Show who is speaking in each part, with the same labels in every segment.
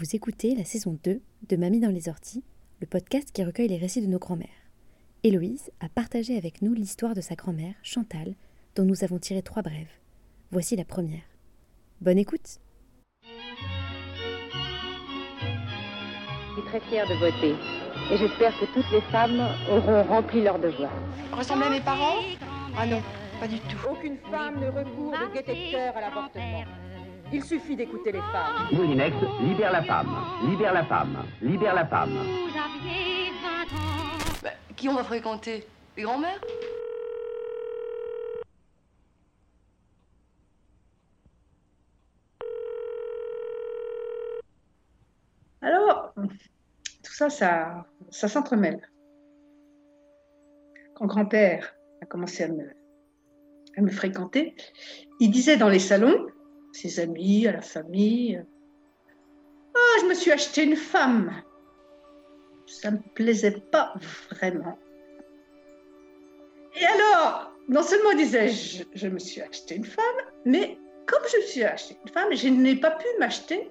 Speaker 1: Vous écoutez la saison 2 de Mamie dans les orties, le podcast qui recueille les récits de nos grands-mères. Héloïse a partagé avec nous l'histoire de sa grand-mère, Chantal, dont nous avons tiré trois brèves. Voici la première. Bonne écoute
Speaker 2: Je suis très fière de voter et j'espère que toutes les femmes auront rempli leur devoir.
Speaker 3: Ressemblez à mes parents? Ah non, pas du tout.
Speaker 2: Aucune femme ne recourt de détecteur à l'avortement. Il suffit d'écouter les femmes.
Speaker 4: Moulinex, libère la femme, libère la femme, libère la femme.
Speaker 3: Bah, qui on va fréquenter? Les grands-mères
Speaker 5: Alors, tout ça, ça, ça s'entremêle. Quand grand-père a commencé à me, à me fréquenter, il disait dans les salons, ses amis, à la famille, Ah, je me suis acheté une femme. Ça ne me plaisait pas vraiment. Et alors, non seulement disait je, me suis acheté une femme, mais comme je me suis acheté une femme, je n'ai pas pu m'acheter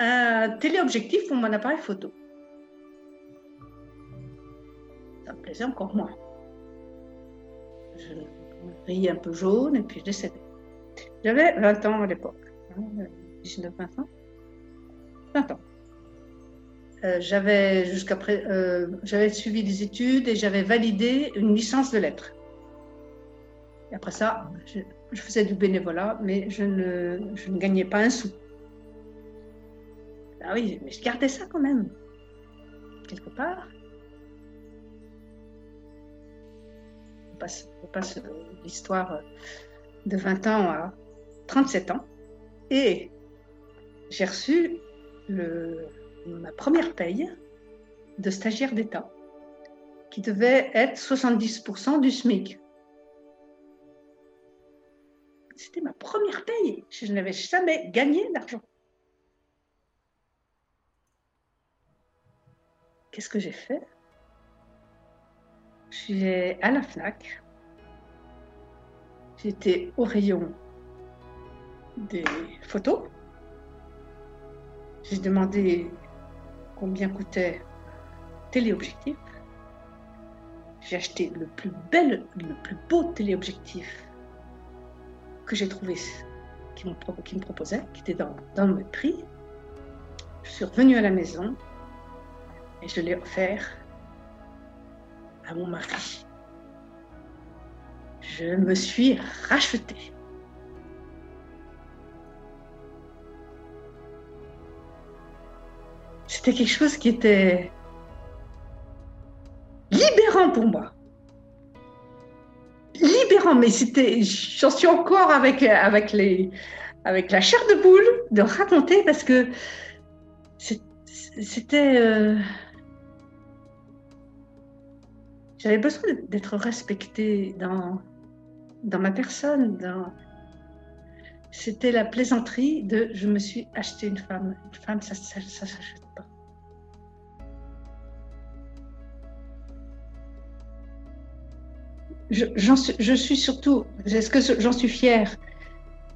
Speaker 5: un téléobjectif pour mon appareil photo. Ça me plaisait encore moins. Je riais un peu jaune et puis je décédais. J'avais 20 ans à l'époque, hein, 19-20 ans. 20 ans. Euh, j'avais jusqu'à euh, j'avais suivi des études et j'avais validé une licence de lettres. Et après ça, je, faisais du bénévolat, mais je ne, je ne gagnais pas un sou. Ah oui, mais je gardais ça quand même, quelque part. On passe, l'histoire de 20 ans à 37 ans. Et j'ai reçu ma première paye de stagiaire d'État, qui devait être 70% du SMIC. C'était ma première paye. Je n'avais jamais gagné d'argent. Qu'est-ce que j'ai fait? Je suis à la FNAC. J'étais au rayon des photos. J'ai demandé combien coûtait téléobjectif. J'ai acheté le plus bel, le plus beau téléobjectif que j'ai trouvé, qui, me proposait, qui était dans, dans le prix. Je suis revenue à la maison et je l'ai offert à mon mari. Je me suis rachetée. C'était quelque chose qui était libérant pour moi. Libérant, mais c'était, j'en suis encore avec, avec, les, avec la chair de poule de raconter parce que c'était. euh, J'avais besoin d'être respectée dans, dans ma personne. Dans... C'était la plaisanterie de je me suis acheté une femme. Une femme, ça ne s'achète Je, suis, surtout. Est-ce que j'en suis fière?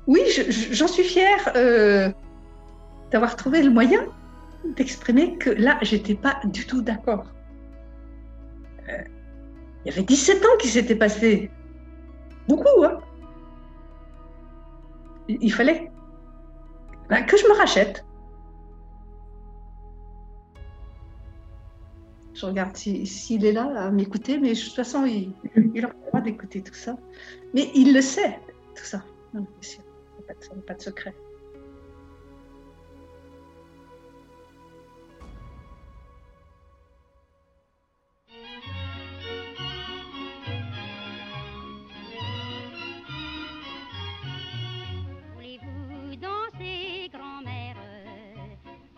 Speaker 5: Oui, je- je- j'en suis fière euh, d'avoir trouvé le moyen d'exprimer que là, j'étais pas du tout d'accord. Euh, il y avait 17 ans qui s'était passé. Beaucoup, hein Il fallait ben, que je me rachète. Je regarde si- s'il est là à m'écouter, mais de toute façon, il, il aura le droit d'écouter tout ça. Mais il le sait, tout ça. Non, sûr, pas de- pas de secret.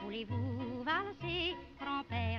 Speaker 6: Voulez-vous valser, grand-père?